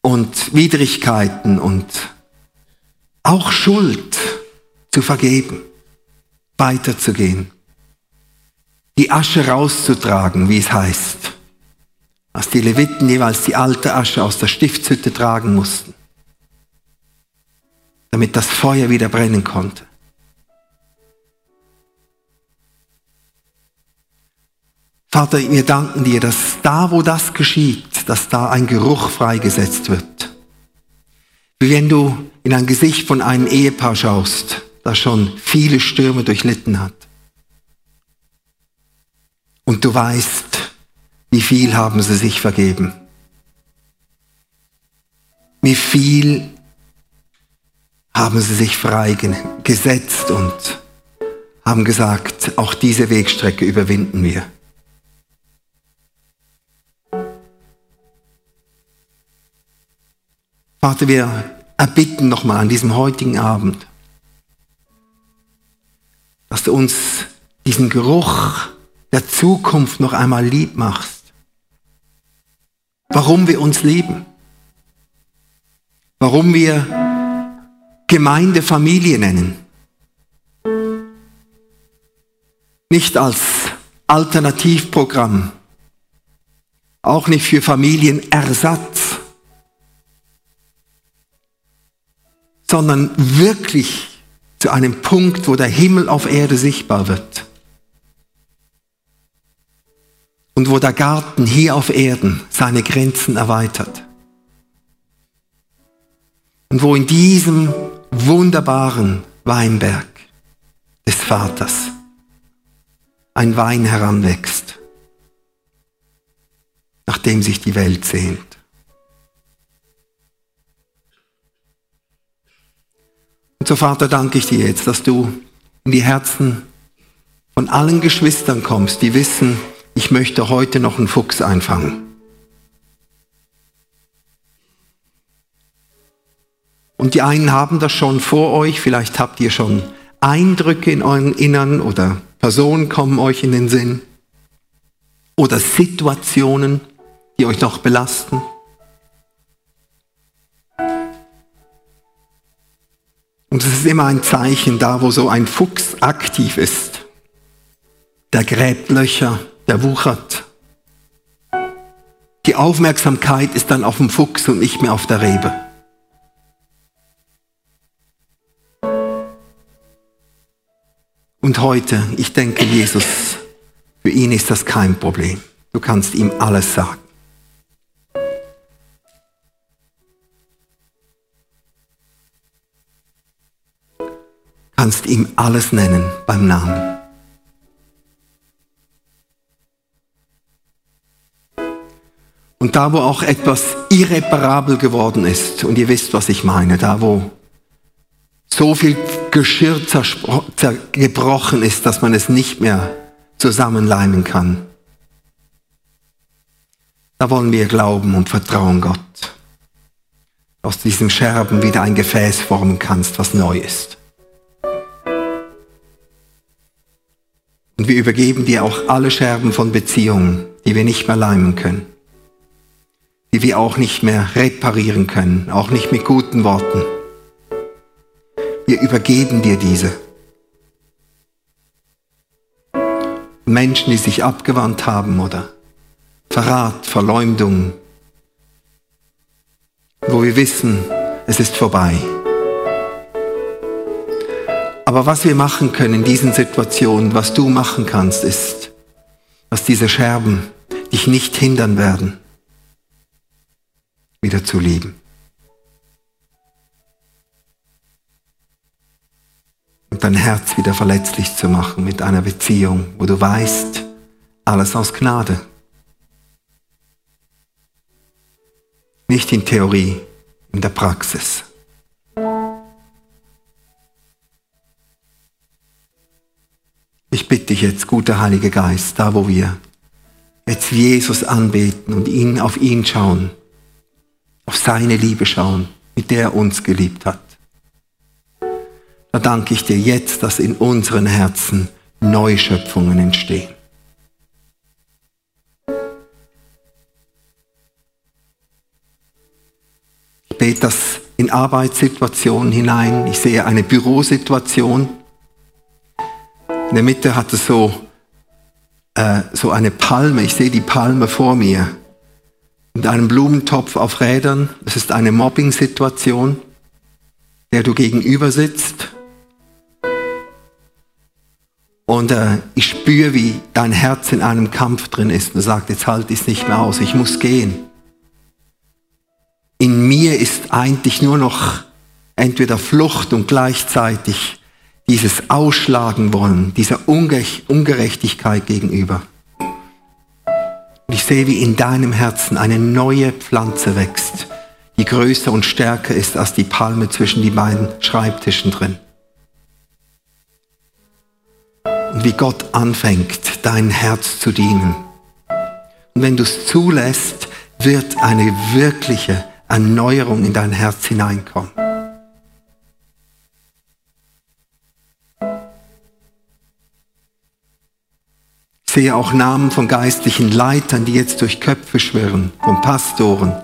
und Widrigkeiten und auch Schuld zu vergeben, weiterzugehen, die Asche rauszutragen, wie es heißt, als die Leviten jeweils die alte Asche aus der Stiftshütte tragen mussten, damit das Feuer wieder brennen konnte. Vater, wir danken dir, dass da, wo das geschieht, dass da ein Geruch freigesetzt wird. Wie wenn du in ein Gesicht von einem Ehepaar schaust, das schon viele Stürme durchlitten hat. Und du weißt, wie viel haben sie sich vergeben. Wie viel haben sie sich freigesetzt und haben gesagt, auch diese Wegstrecke überwinden wir. Vater, wir erbitten nochmal an diesem heutigen Abend, dass du uns diesen Geruch der Zukunft noch einmal lieb machst. Warum wir uns lieben. Warum wir Gemeindefamilie nennen. Nicht als Alternativprogramm, auch nicht für Familienersatz, sondern wirklich zu einem Punkt, wo der Himmel auf Erde sichtbar wird. Und wo der Garten hier auf Erden seine Grenzen erweitert. Und wo in diesem wunderbaren Weinberg des Vaters ein Wein heranwächst, nach dem sich die Welt sehnt. So Vater danke ich dir jetzt, dass du in die Herzen von allen Geschwistern kommst, die wissen, ich möchte heute noch einen Fuchs einfangen. Und die einen haben das schon vor euch, vielleicht habt ihr schon Eindrücke in euren Innern oder Personen kommen euch in den Sinn. oder Situationen, die euch noch belasten? Und es ist immer ein Zeichen da, wo so ein Fuchs aktiv ist. Der gräbt Löcher, der wuchert. Die Aufmerksamkeit ist dann auf dem Fuchs und nicht mehr auf der Rebe. Und heute, ich denke, Jesus, für ihn ist das kein Problem. Du kannst ihm alles sagen. Kannst ihm alles nennen beim Namen. Und da, wo auch etwas irreparabel geworden ist, und ihr wisst, was ich meine, da, wo so viel Geschirr gebrochen ist, dass man es nicht mehr zusammenleimen kann, da wollen wir glauben und vertrauen Gott. Aus diesen Scherben wieder ein Gefäß formen kannst, was neu ist. Und wir übergeben dir auch alle Scherben von Beziehungen, die wir nicht mehr leimen können, die wir auch nicht mehr reparieren können, auch nicht mit guten Worten. Wir übergeben dir diese. Menschen, die sich abgewandt haben oder Verrat, Verleumdung, wo wir wissen, es ist vorbei. Aber was wir machen können in diesen Situationen, was du machen kannst, ist, dass diese Scherben dich nicht hindern werden, wieder zu lieben. Und dein Herz wieder verletzlich zu machen mit einer Beziehung, wo du weißt, alles aus Gnade. Nicht in Theorie, in der Praxis. Ich bitte dich jetzt, guter Heiliger Geist, da wo wir jetzt Jesus anbeten und ihn auf ihn schauen, auf seine Liebe schauen, mit der er uns geliebt hat. Da danke ich dir jetzt, dass in unseren Herzen Neuschöpfungen entstehen. Ich bete das in Arbeitssituationen hinein. Ich sehe eine Bürosituation. In der Mitte hat es so, äh, so eine Palme. Ich sehe die Palme vor mir. Mit einem Blumentopf auf Rädern. Es ist eine Mobbing-Situation, der du gegenüber sitzt. Und äh, ich spüre, wie dein Herz in einem Kampf drin ist und sagt, jetzt halte ich es nicht mehr aus, ich muss gehen. In mir ist eigentlich nur noch entweder Flucht und gleichzeitig dieses Ausschlagen wollen, dieser Ungerechtigkeit gegenüber. Und ich sehe, wie in deinem Herzen eine neue Pflanze wächst, die größer und stärker ist als die Palme zwischen die beiden Schreibtischen drin. Und wie Gott anfängt, dein Herz zu dienen. Und wenn du es zulässt, wird eine wirkliche Erneuerung in dein Herz hineinkommen. Sehe auch Namen von geistlichen Leitern, die jetzt durch Köpfe schwirren, von Pastoren,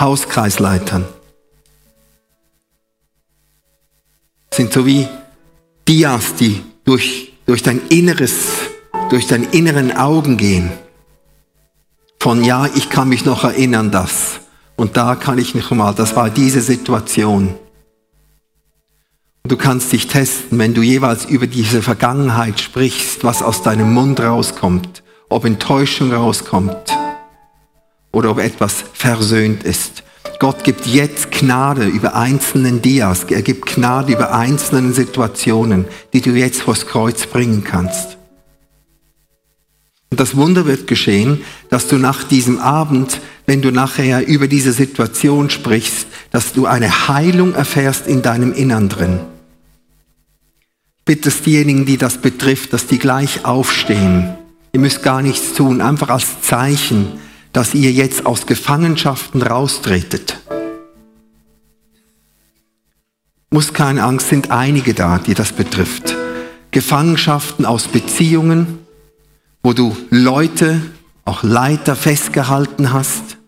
Hauskreisleitern. sind so wie Dias, die durch, durch dein Inneres, durch deine inneren Augen gehen. Von ja, ich kann mich noch erinnern, das. Und da kann ich nicht mal, das war diese Situation. Du kannst dich testen, wenn du jeweils über diese Vergangenheit sprichst, was aus deinem Mund rauskommt, ob Enttäuschung rauskommt oder ob etwas versöhnt ist. Gott gibt jetzt Gnade über einzelnen Dias, er gibt Gnade über einzelnen Situationen, die du jetzt vors Kreuz bringen kannst. Und das Wunder wird geschehen, dass du nach diesem Abend, wenn du nachher über diese Situation sprichst, dass du eine Heilung erfährst in deinem Innern drin bitte diejenigen, die das betrifft, dass die gleich aufstehen. Ihr müsst gar nichts tun, einfach als Zeichen, dass ihr jetzt aus Gefangenschaften raustretet. Muss keine Angst, sind einige da, die das betrifft. Gefangenschaften aus Beziehungen, wo du Leute auch Leiter festgehalten hast,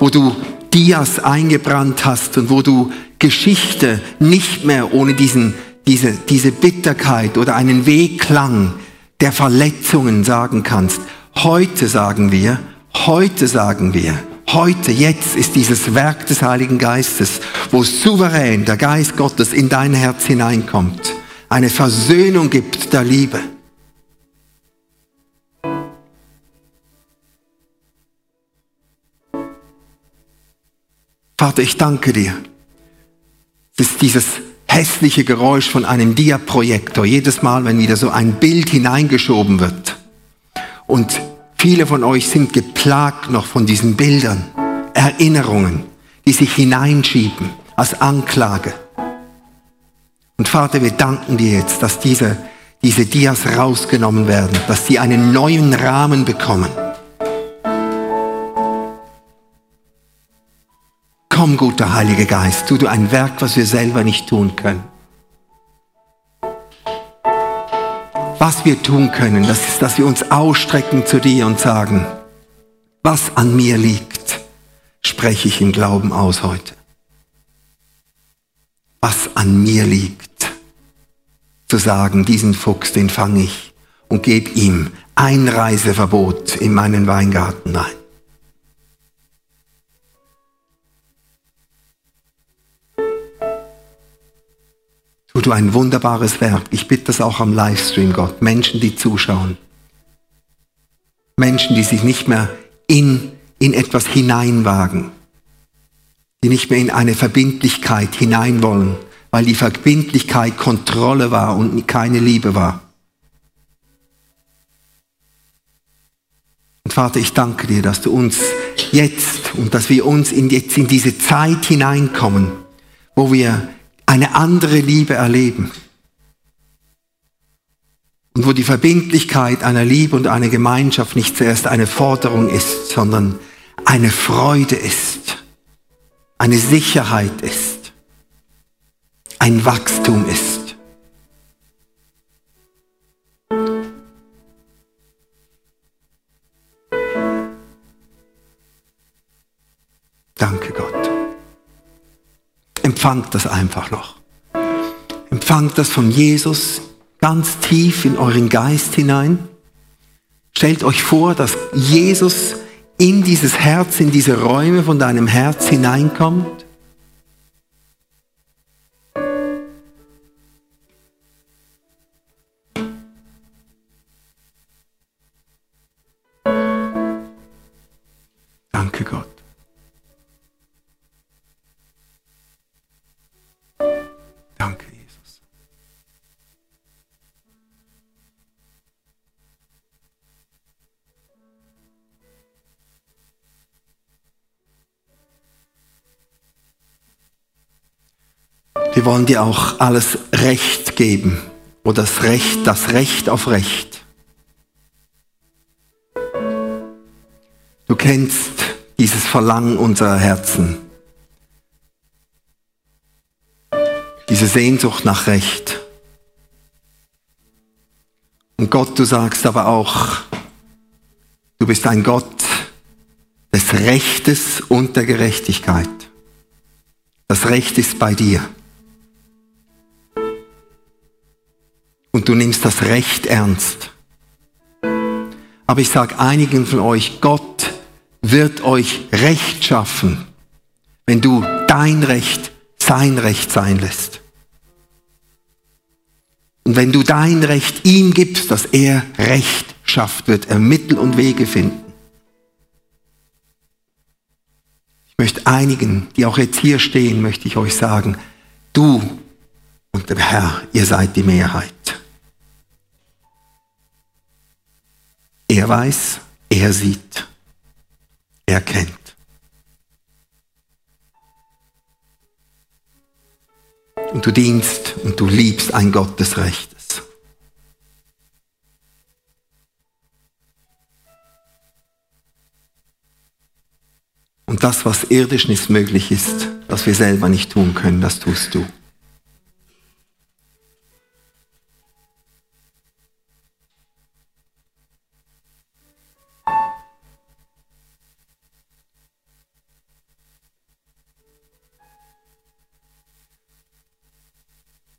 wo du Dias eingebrannt hast und wo du Geschichte nicht mehr ohne diesen, diese, diese Bitterkeit oder einen Wehklang der Verletzungen sagen kannst. Heute sagen wir, heute sagen wir, heute, jetzt ist dieses Werk des Heiligen Geistes, wo souverän der Geist Gottes in dein Herz hineinkommt, eine Versöhnung gibt der Liebe. Vater, ich danke dir. Das ist dieses hässliche Geräusch von einem Diaprojektor, jedes Mal, wenn wieder so ein Bild hineingeschoben wird. Und viele von euch sind geplagt noch von diesen Bildern, Erinnerungen, die sich hineinschieben als Anklage. Und Vater, wir danken dir jetzt, dass diese, diese Dias rausgenommen werden, dass sie einen neuen Rahmen bekommen Komm, guter Heiliger Geist, tu du ein Werk, was wir selber nicht tun können. Was wir tun können, das ist, dass wir uns ausstrecken zu dir und sagen, was an mir liegt, spreche ich im Glauben aus heute. Was an mir liegt, zu sagen, diesen Fuchs, den fange ich und gebe ihm Einreiseverbot in meinen Weingarten ein. Tu du ein wunderbares Werk. Ich bitte das auch am Livestream, Gott. Menschen, die zuschauen. Menschen, die sich nicht mehr in, in etwas hineinwagen. Die nicht mehr in eine Verbindlichkeit hinein wollen, weil die Verbindlichkeit Kontrolle war und keine Liebe war. Und Vater, ich danke dir, dass du uns jetzt und dass wir uns in, jetzt in diese Zeit hineinkommen, wo wir eine andere Liebe erleben. Und wo die Verbindlichkeit einer Liebe und einer Gemeinschaft nicht zuerst eine Forderung ist, sondern eine Freude ist, eine Sicherheit ist, ein Wachstum ist. Empfangt das einfach noch. Empfangt das von Jesus ganz tief in euren Geist hinein. Stellt euch vor, dass Jesus in dieses Herz, in diese Räume von deinem Herz hineinkommt. Wollen dir auch alles Recht geben oder das Recht, das Recht auf Recht. Du kennst dieses Verlangen unserer Herzen, diese Sehnsucht nach Recht. Und Gott, du sagst aber auch, du bist ein Gott des Rechtes und der Gerechtigkeit. Das Recht ist bei dir. Und du nimmst das Recht ernst. Aber ich sage einigen von euch, Gott wird euch Recht schaffen, wenn du dein Recht sein Recht sein lässt. Und wenn du dein Recht ihm gibst, dass er Recht schafft, wird er Mittel und Wege finden. Ich möchte einigen, die auch jetzt hier stehen, möchte ich euch sagen, du und der Herr, ihr seid die Mehrheit. Er weiß, er sieht, er kennt. Und du dienst und du liebst ein Gott des Rechtes. Und das, was irdisch nicht möglich ist, was wir selber nicht tun können, das tust du.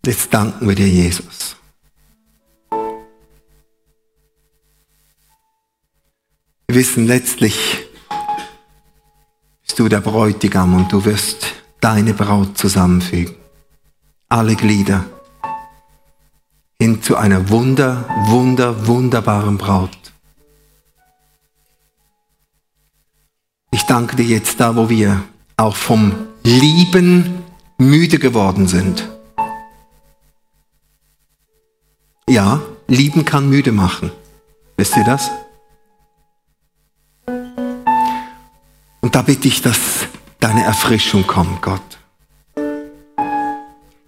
Jetzt danken wir dir, Jesus. Wir wissen letztlich, bist du der Bräutigam und du wirst deine Braut zusammenfügen. Alle Glieder hin zu einer wunder, wunder, wunderbaren Braut. Ich danke dir jetzt da, wo wir auch vom Lieben müde geworden sind. Ja, lieben kann müde machen. Wisst ihr das? Und da bitte ich, dass deine Erfrischung kommt, Gott.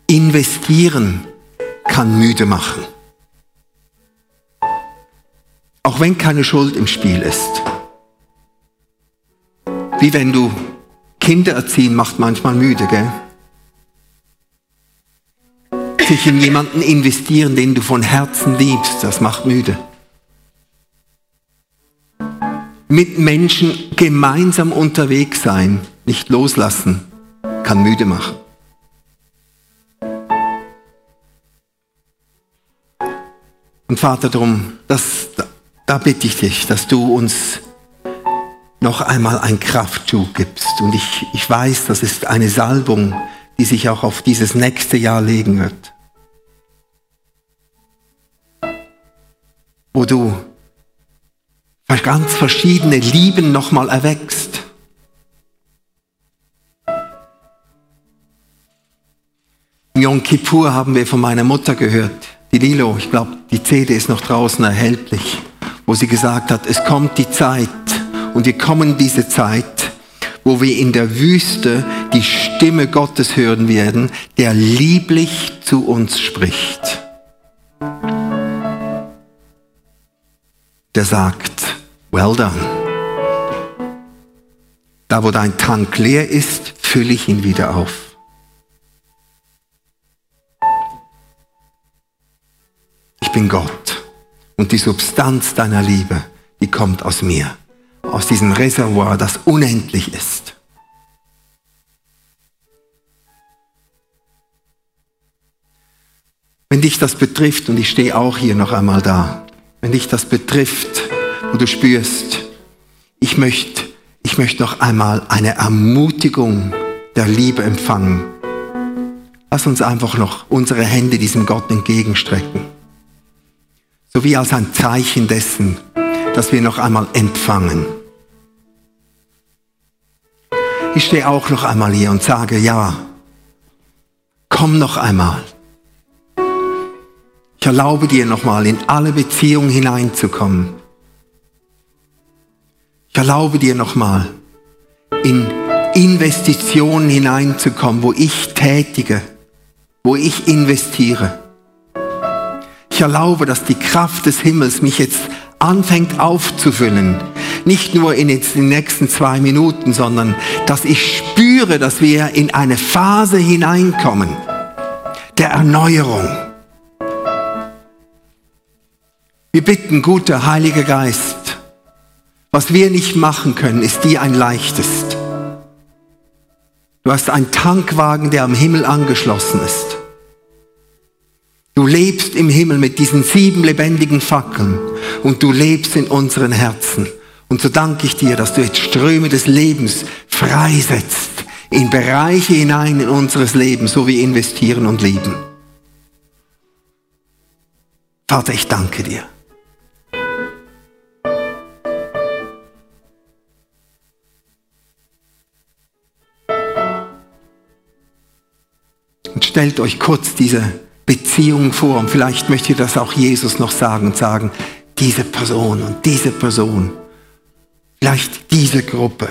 Investieren kann müde machen. Auch wenn keine Schuld im Spiel ist. Wie wenn du Kinder erziehen macht manchmal müde, gell? Sich in jemanden investieren, den du von Herzen liebst, das macht müde. Mit Menschen gemeinsam unterwegs sein, nicht loslassen, kann müde machen. Und Vater, darum, das, da, bitte ich dich, dass du uns noch einmal ein Kraftschub gibst. Und ich, ich weiß, das ist eine Salbung, die sich auch auf dieses nächste Jahr legen wird. Wo du ganz verschiedene Lieben nochmal erwächst. Im Yom Kippur haben wir von meiner Mutter gehört, die Lilo, ich glaube, die CD ist noch draußen erhältlich, wo sie gesagt hat, es kommt die Zeit und wir kommen diese Zeit, wo wir in der Wüste die Stimme Gottes hören werden, der lieblich zu uns spricht. Der sagt, well done. Da wo dein Tank leer ist, fülle ich ihn wieder auf. ich bin Gott. Und die Substanz deiner Liebe, die kommt aus mir, aus diesem Reservoir, das unendlich ist. Wenn dich das betrifft, und ich stehe auch hier noch einmal da, wenn dich das betrifft, wo du spürst, ich möchte, ich möchte noch einmal eine Ermutigung der Liebe empfangen. Lass uns einfach noch unsere Hände diesem Gott entgegenstrecken sowie als ein Zeichen dessen, dass wir noch einmal empfangen. Ich stehe auch noch einmal hier und sage, ja, komm noch einmal. Ich erlaube dir nochmal in alle Beziehungen hineinzukommen. Ich erlaube dir nochmal in Investitionen hineinzukommen, wo ich tätige, wo ich investiere. Ich erlaube, dass die Kraft des Himmels mich jetzt anfängt aufzufüllen. Nicht nur in den nächsten zwei Minuten, sondern dass ich spüre, dass wir in eine Phase hineinkommen der Erneuerung. Wir bitten, guter Heiliger Geist, was wir nicht machen können, ist dir ein leichtes. Du hast einen Tankwagen, der am Himmel angeschlossen ist. Du lebst im Himmel mit diesen sieben lebendigen Fackeln und du lebst in unseren Herzen. Und so danke ich dir, dass du jetzt Ströme des Lebens freisetzt in Bereiche hinein in unseres Lebens, so wie investieren und lieben. Vater, ich danke dir. Und stellt euch kurz diese Beziehung vor. Und vielleicht möchte ich das auch Jesus noch sagen und sagen, diese Person und diese Person, vielleicht diese Gruppe,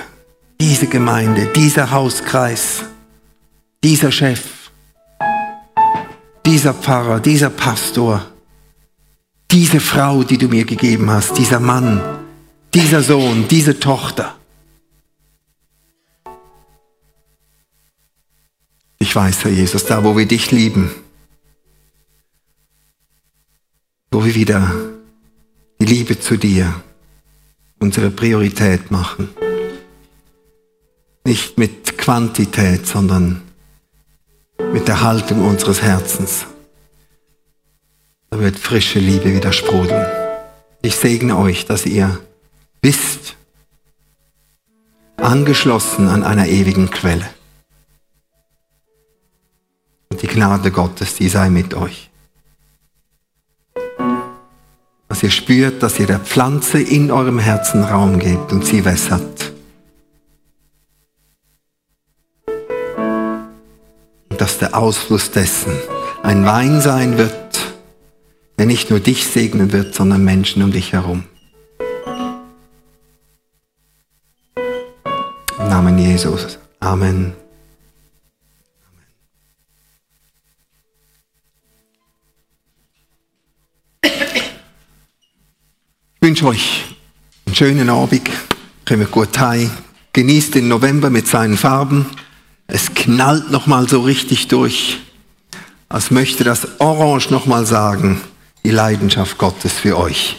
diese Gemeinde, dieser Hauskreis, dieser Chef, dieser Pfarrer, dieser Pastor, diese Frau, die du mir gegeben hast, dieser Mann, dieser Sohn, diese Tochter. Ich weiß, Herr Jesus, da wo wir dich lieben, wo wir wieder die Liebe zu dir unsere Priorität machen. Nicht mit Quantität, sondern mit der Haltung unseres Herzens. Da wird frische Liebe wieder sprudeln. Ich segne euch, dass ihr wisst, angeschlossen an einer ewigen Quelle. Gnade Gottes, die sei mit euch. Dass ihr spürt, dass ihr der Pflanze in eurem Herzen Raum gebt und sie wässert. Und dass der Ausfluss dessen ein Wein sein wird, der nicht nur dich segnen wird, sondern Menschen um dich herum. Im Namen Jesus. Amen. Wünsche euch einen schönen Abend. Kommt gut heim. Genießt den November mit seinen Farben. Es knallt nochmal so richtig durch, als möchte das Orange nochmal sagen, die Leidenschaft Gottes für euch.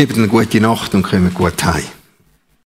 Habt eine gute Nacht und kommt gut heim.